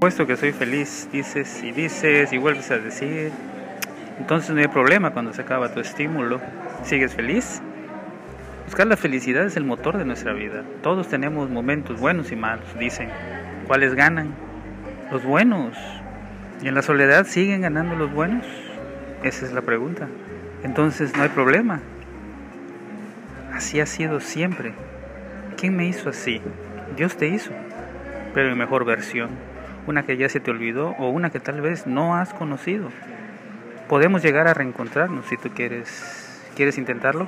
Puesto que soy feliz, dices y dices y vuelves a decir. Entonces no hay problema cuando se acaba tu estímulo. ¿Sigues feliz? Buscar la felicidad es el motor de nuestra vida. Todos tenemos momentos buenos y malos, dicen. ¿Cuáles ganan? Los buenos. ¿Y en la soledad siguen ganando los buenos? Esa es la pregunta. Entonces no hay problema. Así ha sido siempre. ¿Quién me hizo así? Dios te hizo, pero en mejor versión, una que ya se te olvidó o una que tal vez no has conocido. Podemos llegar a reencontrarnos si tú quieres. ¿Quieres intentarlo?